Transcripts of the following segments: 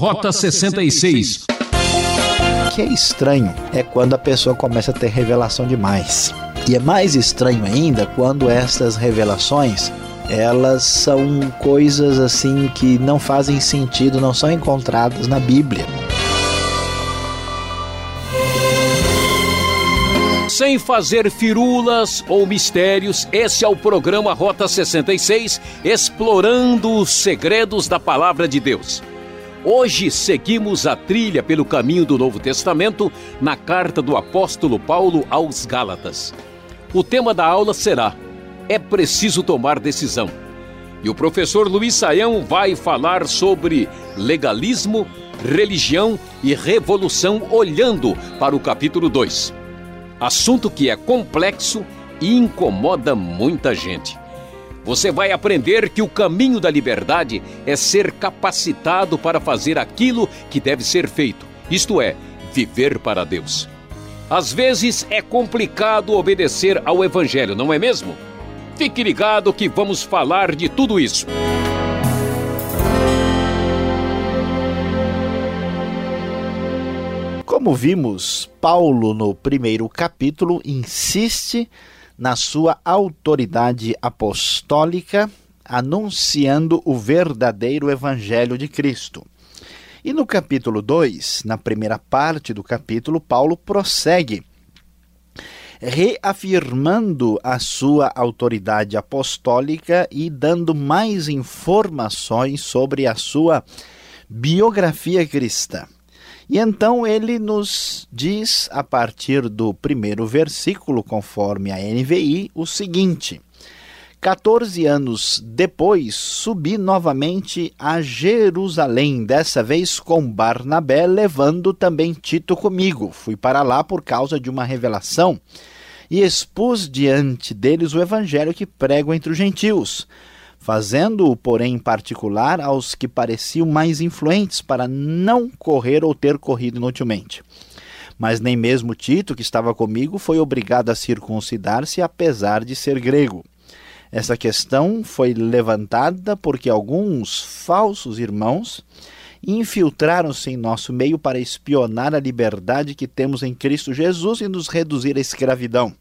Rota 66. O que é estranho é quando a pessoa começa a ter revelação demais. E é mais estranho ainda quando estas revelações elas são coisas assim que não fazem sentido, não são encontradas na Bíblia. Sem fazer firulas ou mistérios, esse é o programa Rota 66, explorando os segredos da palavra de Deus. Hoje seguimos a trilha pelo caminho do Novo Testamento na carta do apóstolo Paulo aos Gálatas. O tema da aula será: É preciso tomar decisão. E o professor Luiz Saião vai falar sobre legalismo, religião e revolução olhando para o capítulo 2. Assunto que é complexo e incomoda muita gente. Você vai aprender que o caminho da liberdade é ser capacitado para fazer aquilo que deve ser feito, isto é, viver para Deus. Às vezes é complicado obedecer ao Evangelho, não é mesmo? Fique ligado que vamos falar de tudo isso. Como vimos, Paulo, no primeiro capítulo, insiste na sua autoridade apostólica, anunciando o verdadeiro Evangelho de Cristo. E no capítulo 2, na primeira parte do capítulo, Paulo prossegue reafirmando a sua autoridade apostólica e dando mais informações sobre a sua biografia cristã. E então ele nos diz, a partir do primeiro versículo, conforme a NVI, o seguinte: 14 anos depois, subi novamente a Jerusalém, dessa vez com Barnabé, levando também Tito comigo. Fui para lá por causa de uma revelação. E expus diante deles o evangelho que prego entre os gentios fazendo-o, porém, em particular aos que pareciam mais influentes, para não correr ou ter corrido inutilmente. Mas nem mesmo Tito, que estava comigo, foi obrigado a circuncidar-se, apesar de ser grego. Essa questão foi levantada porque alguns falsos irmãos infiltraram-se em nosso meio para espionar a liberdade que temos em Cristo Jesus e nos reduzir à escravidão.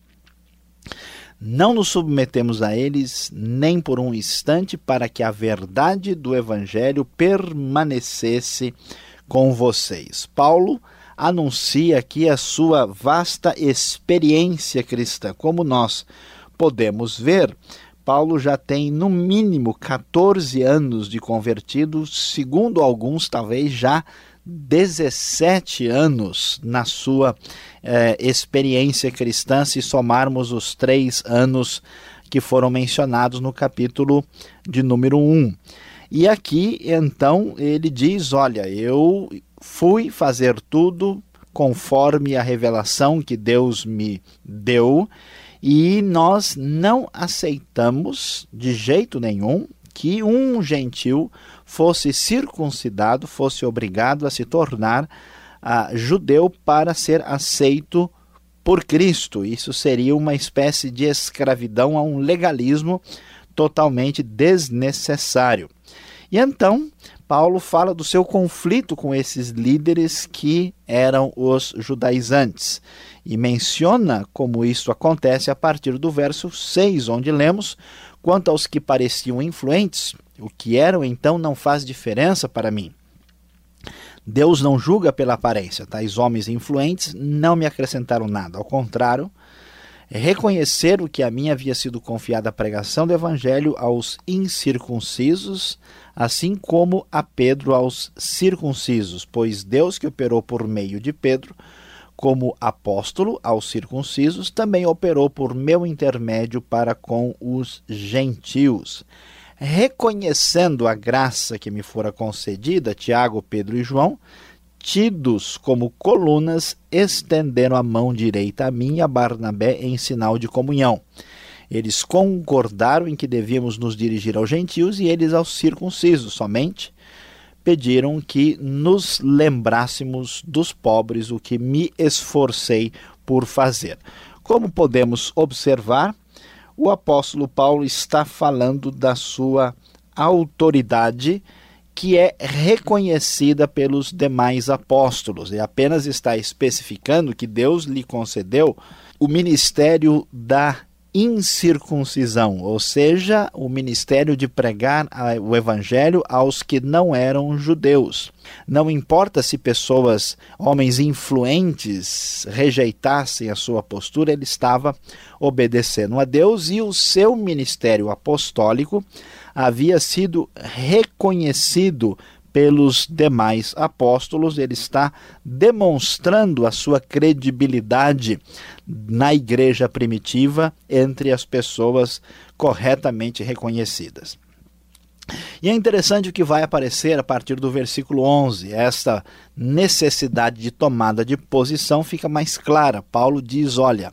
Não nos submetemos a eles nem por um instante para que a verdade do Evangelho permanecesse com vocês. Paulo anuncia aqui a sua vasta experiência cristã. Como nós podemos ver, Paulo já tem no mínimo 14 anos de convertido, segundo alguns, talvez já 17 anos na sua eh, experiência cristã, se somarmos os três anos que foram mencionados no capítulo de número 1. E aqui, então, ele diz: Olha, eu fui fazer tudo conforme a revelação que Deus me deu, e nós não aceitamos de jeito nenhum que um gentil fosse circuncidado, fosse obrigado a se tornar uh, judeu para ser aceito por Cristo. Isso seria uma espécie de escravidão a um legalismo totalmente desnecessário. E então, Paulo fala do seu conflito com esses líderes que eram os judaizantes e menciona como isso acontece a partir do verso 6, onde lemos: Quanto aos que pareciam influentes, o que eram então não faz diferença para mim. Deus não julga pela aparência. Tais homens influentes não me acrescentaram nada. Ao contrário, reconheceram que a mim havia sido confiada a pregação do evangelho aos incircuncisos, assim como a Pedro aos circuncisos, pois Deus que operou por meio de Pedro como apóstolo aos circuncisos, também operou por meu intermédio para com os gentios reconhecendo a graça que me fora concedida, Tiago, Pedro e João, tidos como colunas, estenderam a mão direita a mim e a Barnabé em sinal de comunhão. Eles concordaram em que devíamos nos dirigir aos gentios e eles aos circuncisos somente. Pediram que nos lembrássemos dos pobres, o que me esforcei por fazer. Como podemos observar, o apóstolo Paulo está falando da sua autoridade que é reconhecida pelos demais apóstolos. E apenas está especificando que Deus lhe concedeu o ministério da incircuncisão, ou seja, o ministério de pregar o evangelho aos que não eram judeus. Não importa se pessoas, homens influentes, rejeitassem a sua postura, ele estava obedecendo a Deus e o seu ministério apostólico havia sido reconhecido pelos demais apóstolos, ele está demonstrando a sua credibilidade na igreja primitiva entre as pessoas corretamente reconhecidas. E é interessante o que vai aparecer a partir do versículo 11. Esta necessidade de tomada de posição fica mais clara. Paulo diz: olha,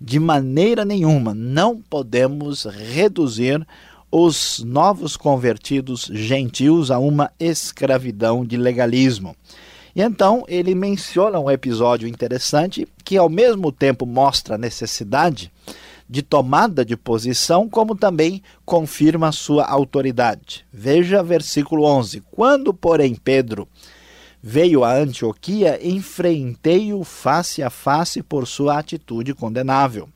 de maneira nenhuma não podemos reduzir os novos convertidos gentios a uma escravidão de legalismo. E então ele menciona um episódio interessante que, ao mesmo tempo, mostra a necessidade de tomada de posição, como também confirma sua autoridade. Veja versículo 11: Quando, porém, Pedro veio a Antioquia, enfrentei-o face a face por sua atitude condenável.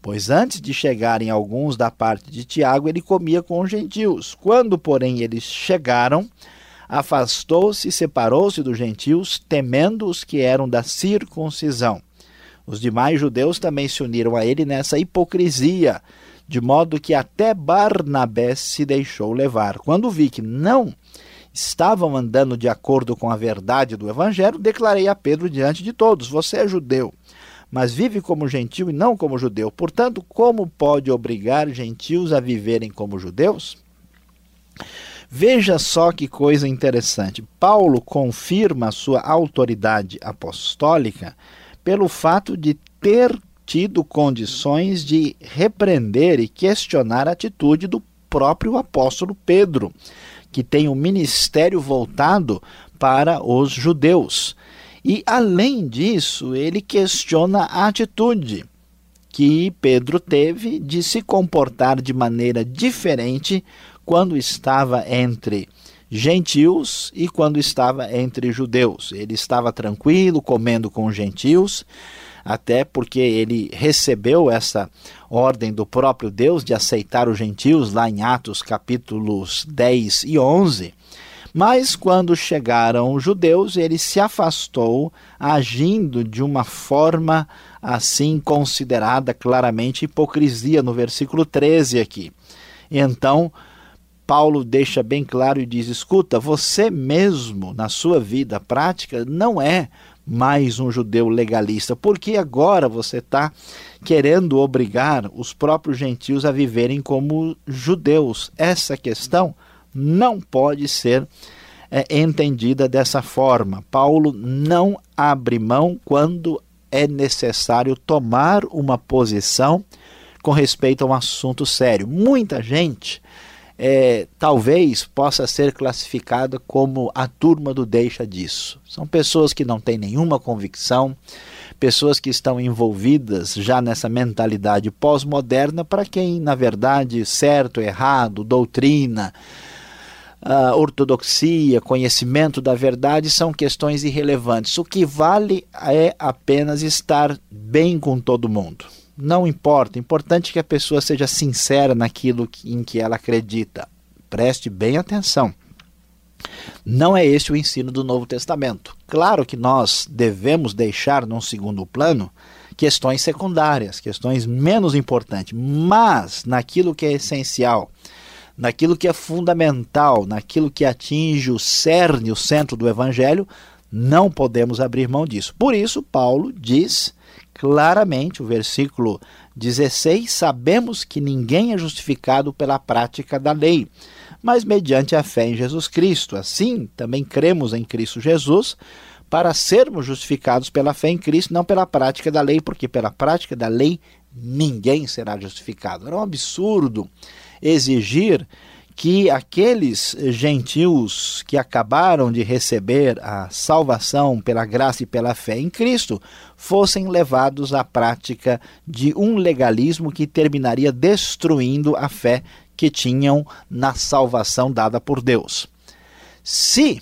Pois antes de chegarem alguns da parte de Tiago, ele comia com os gentios. Quando, porém, eles chegaram, afastou-se e separou-se dos gentios, temendo os que eram da circuncisão. Os demais judeus também se uniram a ele nessa hipocrisia, de modo que até Barnabé se deixou levar. Quando vi que não estavam andando de acordo com a verdade do evangelho, declarei a Pedro diante de todos: Você é judeu mas vive como gentil e não como judeu. Portanto, como pode obrigar gentios a viverem como judeus? Veja só que coisa interessante. Paulo confirma sua autoridade apostólica pelo fato de ter tido condições de repreender e questionar a atitude do próprio apóstolo Pedro, que tem um ministério voltado para os judeus. E, além disso, ele questiona a atitude que Pedro teve de se comportar de maneira diferente quando estava entre gentios e quando estava entre judeus. Ele estava tranquilo, comendo com gentios, até porque ele recebeu essa ordem do próprio Deus de aceitar os gentios lá em Atos capítulos 10 e 11. Mas quando chegaram os judeus, ele se afastou, agindo de uma forma assim considerada claramente hipocrisia, no versículo 13 aqui. Então, Paulo deixa bem claro e diz: escuta, você mesmo, na sua vida prática, não é mais um judeu legalista, porque agora você está querendo obrigar os próprios gentios a viverem como judeus. Essa questão não pode ser é, entendida dessa forma. Paulo não abre mão quando é necessário tomar uma posição com respeito a um assunto sério. Muita gente é, talvez possa ser classificada como a turma do deixa disso. São pessoas que não têm nenhuma convicção, pessoas que estão envolvidas já nessa mentalidade pós-moderna, para quem, na verdade, certo, errado, doutrina, uh, ortodoxia, conhecimento da verdade são questões irrelevantes. O que vale é apenas estar bem com todo mundo. Não importa, importante que a pessoa seja sincera naquilo em que ela acredita. Preste bem atenção. Não é este o ensino do Novo Testamento. Claro que nós devemos deixar num segundo plano questões secundárias, questões menos importantes, mas naquilo que é essencial, naquilo que é fundamental, naquilo que atinge o cerne, o centro do evangelho, não podemos abrir mão disso. Por isso, Paulo diz claramente, o versículo 16: Sabemos que ninguém é justificado pela prática da lei, mas mediante a fé em Jesus Cristo. Assim, também cremos em Cristo Jesus para sermos justificados pela fé em Cristo, não pela prática da lei, porque pela prática da lei ninguém será justificado. Era um absurdo exigir que aqueles gentios que acabaram de receber a salvação pela graça e pela fé em Cristo fossem levados à prática de um legalismo que terminaria destruindo a fé que tinham na salvação dada por Deus. Se,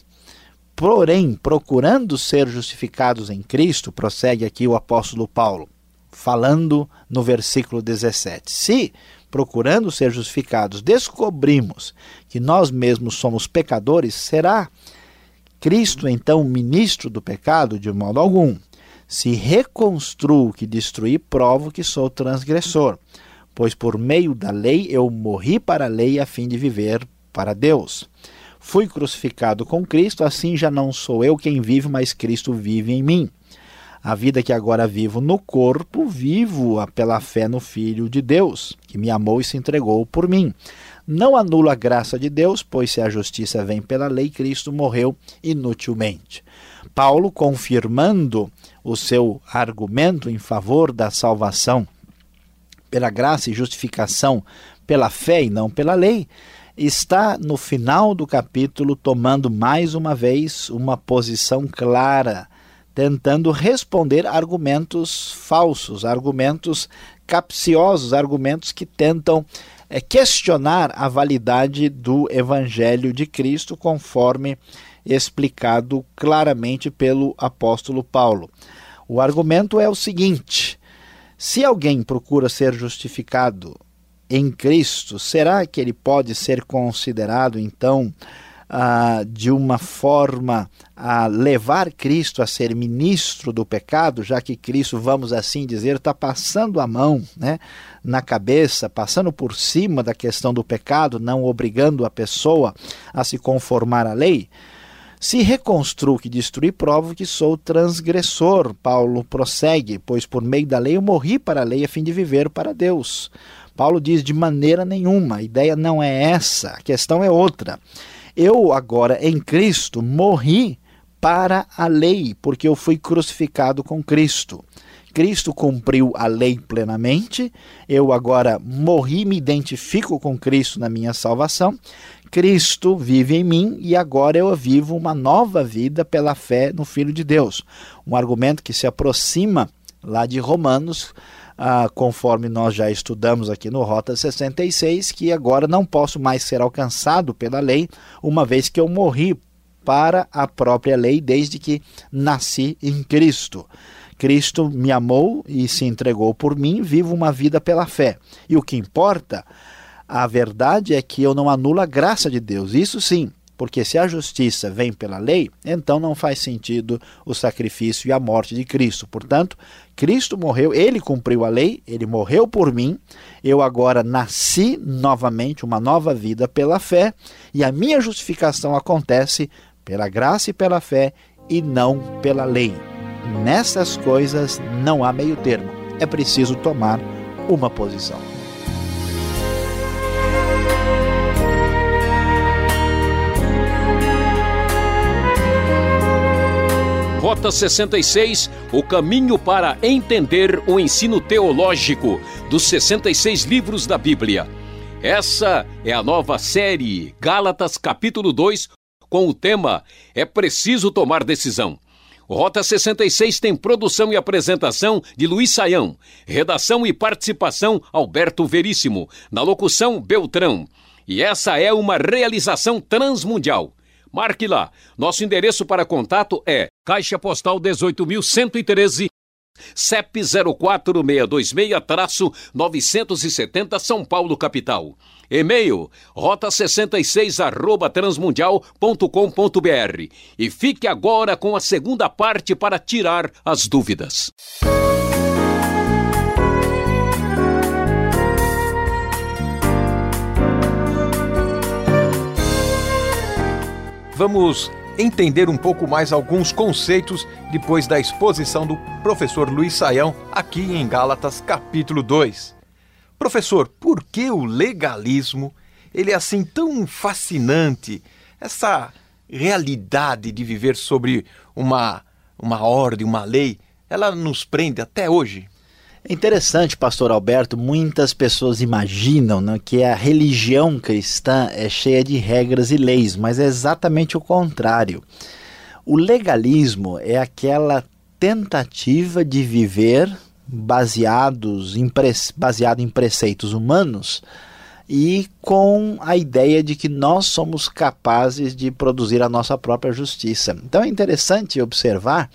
porém, procurando ser justificados em Cristo, prossegue aqui o apóstolo Paulo, falando no versículo 17: se, procurando ser justificados, descobrimos que nós mesmos somos pecadores, será Cristo então ministro do pecado? De modo algum. Se reconstruo que destruí, provo que sou transgressor, pois por meio da lei eu morri para a lei a fim de viver para Deus. Fui crucificado com Cristo, assim já não sou eu quem vive, mas Cristo vive em mim. A vida que agora vivo no corpo, vivo-a pela fé no Filho de Deus, que me amou e se entregou por mim. Não anulo a graça de Deus, pois se a justiça vem pela lei, Cristo morreu inutilmente. Paulo, confirmando o seu argumento em favor da salvação pela graça e justificação pela fé e não pela lei, está no final do capítulo tomando mais uma vez uma posição clara, tentando responder argumentos falsos, argumentos capciosos, argumentos que tentam é, questionar a validade do Evangelho de Cristo, conforme explicado claramente pelo apóstolo Paulo. O argumento é o seguinte: se alguém procura ser justificado em Cristo, será que ele pode ser considerado então ah, de uma forma a levar Cristo a ser ministro do pecado, já que Cristo, vamos assim dizer, está passando a mão né, na cabeça, passando por cima da questão do pecado, não obrigando a pessoa a se conformar à lei? Se reconstruo que destruí, provo que sou transgressor. Paulo prossegue, pois por meio da lei eu morri para a lei a fim de viver para Deus. Paulo diz de maneira nenhuma, a ideia não é essa, a questão é outra. Eu agora em Cristo morri para a lei, porque eu fui crucificado com Cristo. Cristo cumpriu a lei plenamente, eu agora morri, me identifico com Cristo na minha salvação. Cristo vive em mim e agora eu vivo uma nova vida pela fé no Filho de Deus. Um argumento que se aproxima lá de Romanos, ah, conforme nós já estudamos aqui no Rota 66, que agora não posso mais ser alcançado pela lei, uma vez que eu morri para a própria lei desde que nasci em Cristo. Cristo me amou e se entregou por mim, vivo uma vida pela fé. E o que importa, a verdade é que eu não anulo a graça de Deus. Isso sim, porque se a justiça vem pela lei, então não faz sentido o sacrifício e a morte de Cristo. Portanto, Cristo morreu, ele cumpriu a lei, ele morreu por mim, eu agora nasci novamente, uma nova vida pela fé, e a minha justificação acontece pela graça e pela fé e não pela lei. Nessas coisas não há meio termo, é preciso tomar uma posição. Rota 66, o caminho para entender o ensino teológico dos 66 livros da Bíblia. Essa é a nova série Gálatas capítulo 2, com o tema É preciso tomar decisão. Rota 66 tem produção e apresentação de Luiz Saião, redação e participação Alberto Veríssimo, na locução Beltrão. E essa é uma realização transmundial. Marque lá. Nosso endereço para contato é Caixa Postal 18.113, CEP 04626-970 São Paulo, capital. E-mail rota66 arroba transmundial.com.br. E fique agora com a segunda parte para tirar as dúvidas. Vamos entender um pouco mais alguns conceitos depois da exposição do professor Luiz Saião aqui em Gálatas capítulo 2. Professor, por que o legalismo ele é assim tão fascinante? Essa realidade de viver sobre uma, uma ordem, uma lei, ela nos prende até hoje? É interessante, pastor Alberto, muitas pessoas imaginam né, que a religião cristã é cheia de regras e leis, mas é exatamente o contrário. O legalismo é aquela tentativa de viver baseados em baseado em preceitos humanos e com a ideia de que nós somos capazes de produzir a nossa própria justiça. Então é interessante observar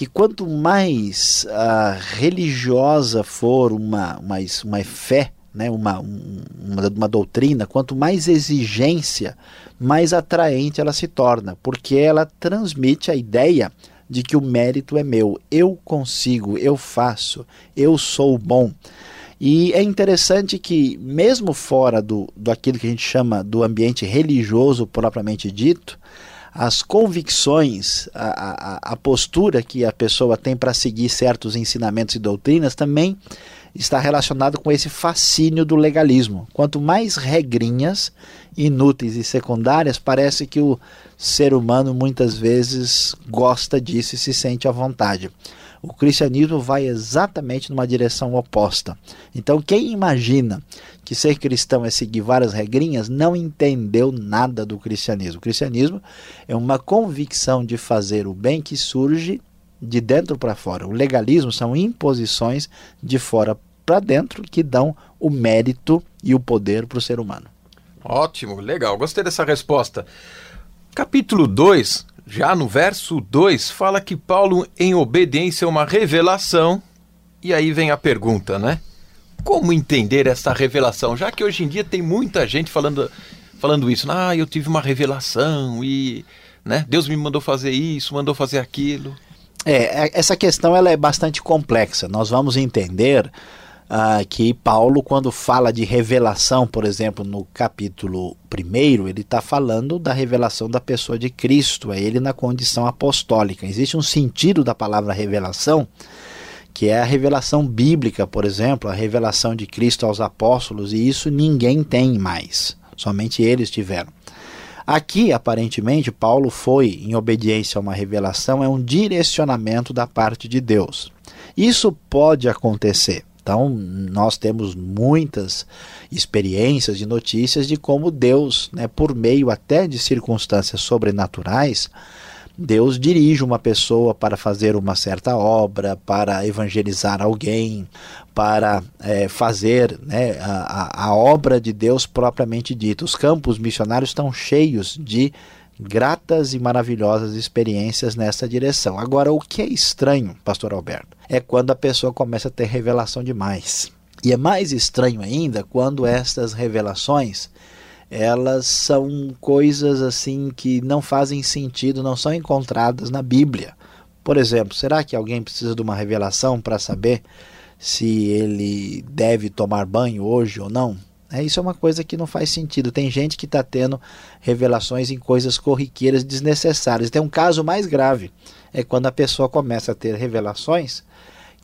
que quanto mais uh, religiosa for uma, uma, uma fé, né, uma, uma, uma doutrina, quanto mais exigência, mais atraente ela se torna, porque ela transmite a ideia de que o mérito é meu, eu consigo, eu faço, eu sou bom. E é interessante que, mesmo fora do, do aquilo que a gente chama do ambiente religioso propriamente dito, as convicções, a, a, a postura que a pessoa tem para seguir certos ensinamentos e doutrinas também está relacionado com esse fascínio do legalismo. Quanto mais regrinhas inúteis e secundárias, parece que o ser humano muitas vezes gosta disso e se sente à vontade. O cristianismo vai exatamente numa direção oposta. Então, quem imagina que ser cristão é seguir várias regrinhas não entendeu nada do cristianismo. O cristianismo é uma convicção de fazer o bem que surge de dentro para fora. O legalismo são imposições de fora para dentro que dão o mérito e o poder para o ser humano. Ótimo, legal. Gostei dessa resposta. Capítulo 2, já no verso 2, fala que Paulo, em obediência a uma revelação, e aí vem a pergunta, né? Como entender essa revelação? Já que hoje em dia tem muita gente falando, falando isso. Ah, eu tive uma revelação e né, Deus me mandou fazer isso, mandou fazer aquilo. É, é essa questão ela é bastante complexa. Nós vamos entender ah, que Paulo, quando fala de revelação, por exemplo, no capítulo 1, ele está falando da revelação da pessoa de Cristo, é ele na condição apostólica. Existe um sentido da palavra revelação, que é a revelação bíblica, por exemplo, a revelação de Cristo aos apóstolos, e isso ninguém tem mais, somente eles tiveram. Aqui, aparentemente, Paulo foi em obediência a uma revelação, é um direcionamento da parte de Deus. Isso pode acontecer. Então, nós temos muitas experiências e notícias de como Deus, né, por meio até de circunstâncias sobrenaturais, Deus dirige uma pessoa para fazer uma certa obra, para evangelizar alguém, para é, fazer né, a, a obra de Deus propriamente dita. Os campos missionários estão cheios de gratas e maravilhosas experiências nessa direção. Agora, o que é estranho, pastor Alberto, é quando a pessoa começa a ter revelação demais. E é mais estranho ainda quando estas revelações elas são coisas assim que não fazem sentido, não são encontradas na Bíblia. Por exemplo, será que alguém precisa de uma revelação para saber se ele deve tomar banho hoje ou não? É, isso é uma coisa que não faz sentido. Tem gente que está tendo revelações em coisas corriqueiras desnecessárias. Tem um caso mais grave, é quando a pessoa começa a ter revelações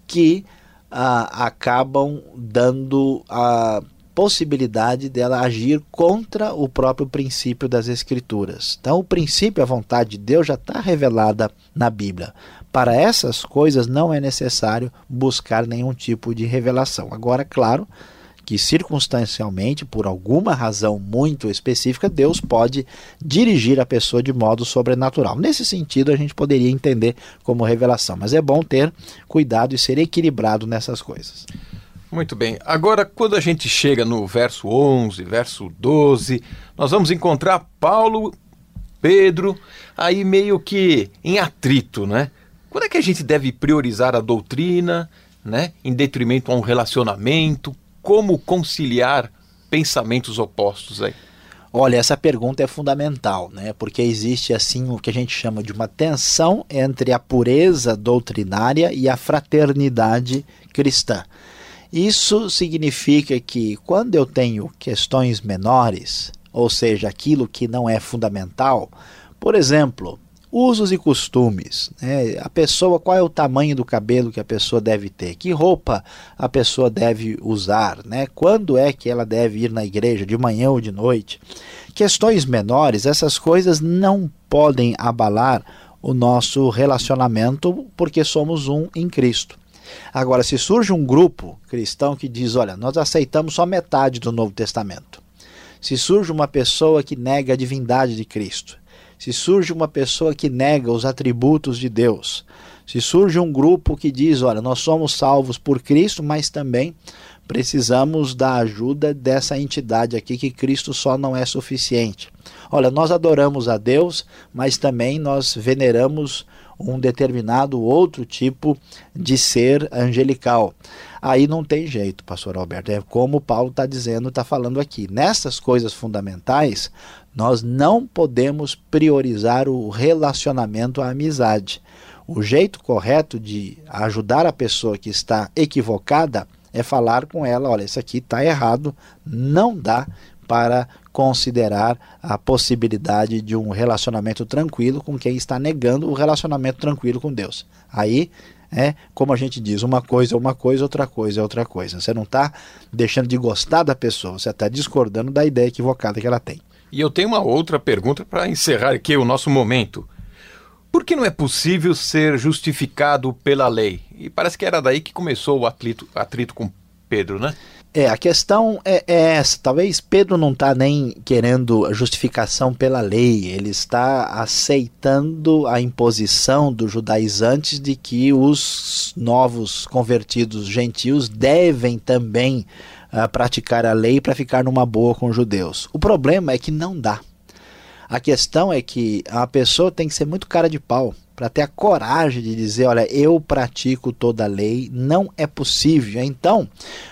que ah, acabam dando a possibilidade dela agir contra o próprio princípio das Escrituras. Então, o princípio, a vontade de Deus já está revelada na Bíblia. Para essas coisas não é necessário buscar nenhum tipo de revelação. Agora, claro, que circunstancialmente, por alguma razão muito específica, Deus pode dirigir a pessoa de modo sobrenatural. Nesse sentido, a gente poderia entender como revelação, mas é bom ter cuidado e ser equilibrado nessas coisas. Muito bem. Agora, quando a gente chega no verso 11, verso 12, nós vamos encontrar Paulo, Pedro, aí meio que em atrito, né? Quando é que a gente deve priorizar a doutrina, né, em detrimento a um relacionamento? como conciliar pensamentos opostos aí? Olha, essa pergunta é fundamental, né? Porque existe assim o que a gente chama de uma tensão entre a pureza doutrinária e a fraternidade cristã. Isso significa que quando eu tenho questões menores, ou seja, aquilo que não é fundamental, por exemplo, Usos e costumes. Né? A pessoa, qual é o tamanho do cabelo que a pessoa deve ter? Que roupa a pessoa deve usar? Né? Quando é que ela deve ir na igreja, de manhã ou de noite? Questões menores, essas coisas não podem abalar o nosso relacionamento porque somos um em Cristo. Agora, se surge um grupo cristão que diz: olha, nós aceitamos só metade do Novo Testamento. Se surge uma pessoa que nega a divindade de Cristo, se surge uma pessoa que nega os atributos de Deus, se surge um grupo que diz, olha, nós somos salvos por Cristo, mas também precisamos da ajuda dessa entidade aqui que Cristo só não é suficiente. Olha, nós adoramos a Deus, mas também nós veneramos um determinado outro tipo de ser angelical. Aí não tem jeito, pastor Alberto. É como Paulo está dizendo, está falando aqui. Nessas coisas fundamentais, nós não podemos priorizar o relacionamento à amizade. O jeito correto de ajudar a pessoa que está equivocada é falar com ela: olha, isso aqui está errado, não dá para considerar a possibilidade de um relacionamento tranquilo com quem está negando o relacionamento tranquilo com Deus. Aí é como a gente diz, uma coisa é uma coisa, outra coisa é outra coisa. Você não está deixando de gostar da pessoa, você está discordando da ideia equivocada que ela tem. E eu tenho uma outra pergunta para encerrar aqui o nosso momento. Por que não é possível ser justificado pela lei? E parece que era daí que começou o atrito, atrito com Pedro, né? É, a questão é, é essa. Talvez Pedro não está nem querendo justificação pela lei, ele está aceitando a imposição dos judaizantes de que os novos convertidos gentios devem também uh, praticar a lei para ficar numa boa com os judeus. O problema é que não dá. A questão é que a pessoa tem que ser muito cara de pau para ter a coragem de dizer, olha, eu pratico toda a lei, não é possível. Então,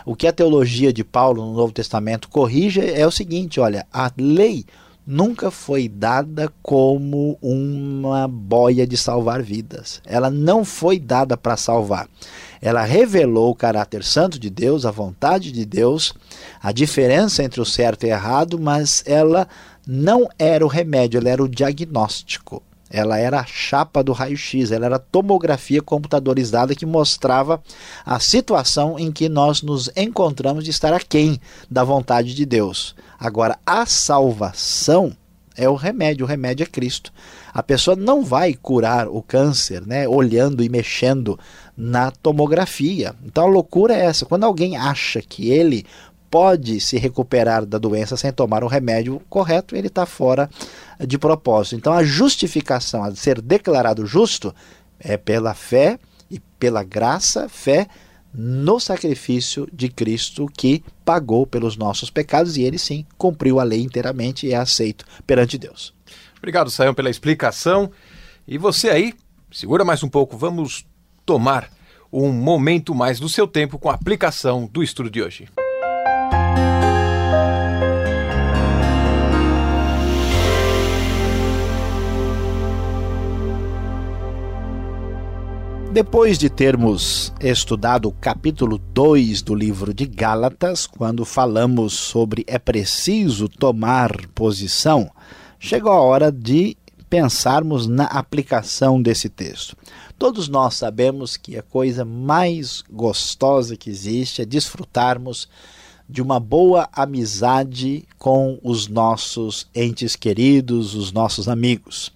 o que a teologia de Paulo no Novo Testamento corrige é o seguinte, olha, a lei nunca foi dada como uma boia de salvar vidas. Ela não foi dada para salvar. Ela revelou o caráter santo de Deus, a vontade de Deus, a diferença entre o certo e o errado, mas ela não era o remédio, ela era o diagnóstico. Ela era a chapa do raio-x, ela era a tomografia computadorizada que mostrava a situação em que nós nos encontramos de estar aquém da vontade de Deus. Agora, a salvação é o remédio, o remédio é Cristo. A pessoa não vai curar o câncer, né, olhando e mexendo na tomografia. Então a loucura é essa. Quando alguém acha que ele pode se recuperar da doença sem tomar o remédio correto, ele está fora de propósito. Então, a justificação, a ser declarado justo, é pela fé e pela graça, fé no sacrifício de Cristo que pagou pelos nossos pecados e ele sim cumpriu a lei inteiramente e é aceito perante Deus. Obrigado, Sayão, pela explicação. E você aí, segura mais um pouco, vamos tomar um momento mais do seu tempo com a aplicação do estudo de hoje. Depois de termos estudado o capítulo 2 do livro de Gálatas, quando falamos sobre é preciso tomar posição, chegou a hora de pensarmos na aplicação desse texto. Todos nós sabemos que a coisa mais gostosa que existe é desfrutarmos de uma boa amizade com os nossos entes queridos, os nossos amigos.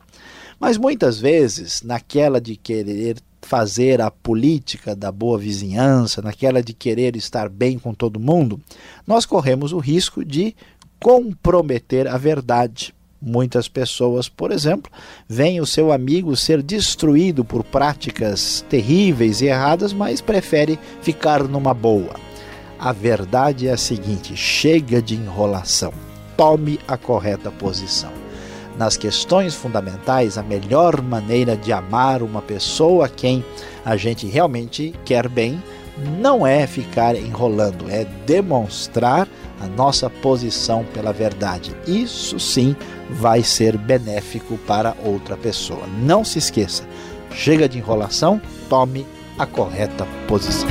Mas muitas vezes, naquela de querer fazer a política da boa vizinhança, naquela de querer estar bem com todo mundo, nós corremos o risco de comprometer a verdade. Muitas pessoas, por exemplo, veem o seu amigo ser destruído por práticas terríveis e erradas, mas prefere ficar numa boa. A verdade é a seguinte: chega de enrolação, tome a correta posição nas questões fundamentais, a melhor maneira de amar uma pessoa a quem a gente realmente quer bem não é ficar enrolando, é demonstrar a nossa posição pela verdade. Isso sim vai ser benéfico para outra pessoa. Não se esqueça, chega de enrolação, tome a correta posição.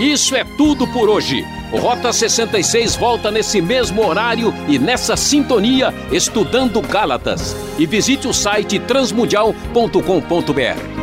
Isso é tudo por hoje. Rota 66 volta nesse mesmo horário e nessa sintonia, estudando Gálatas. E visite o site transmundial.com.br.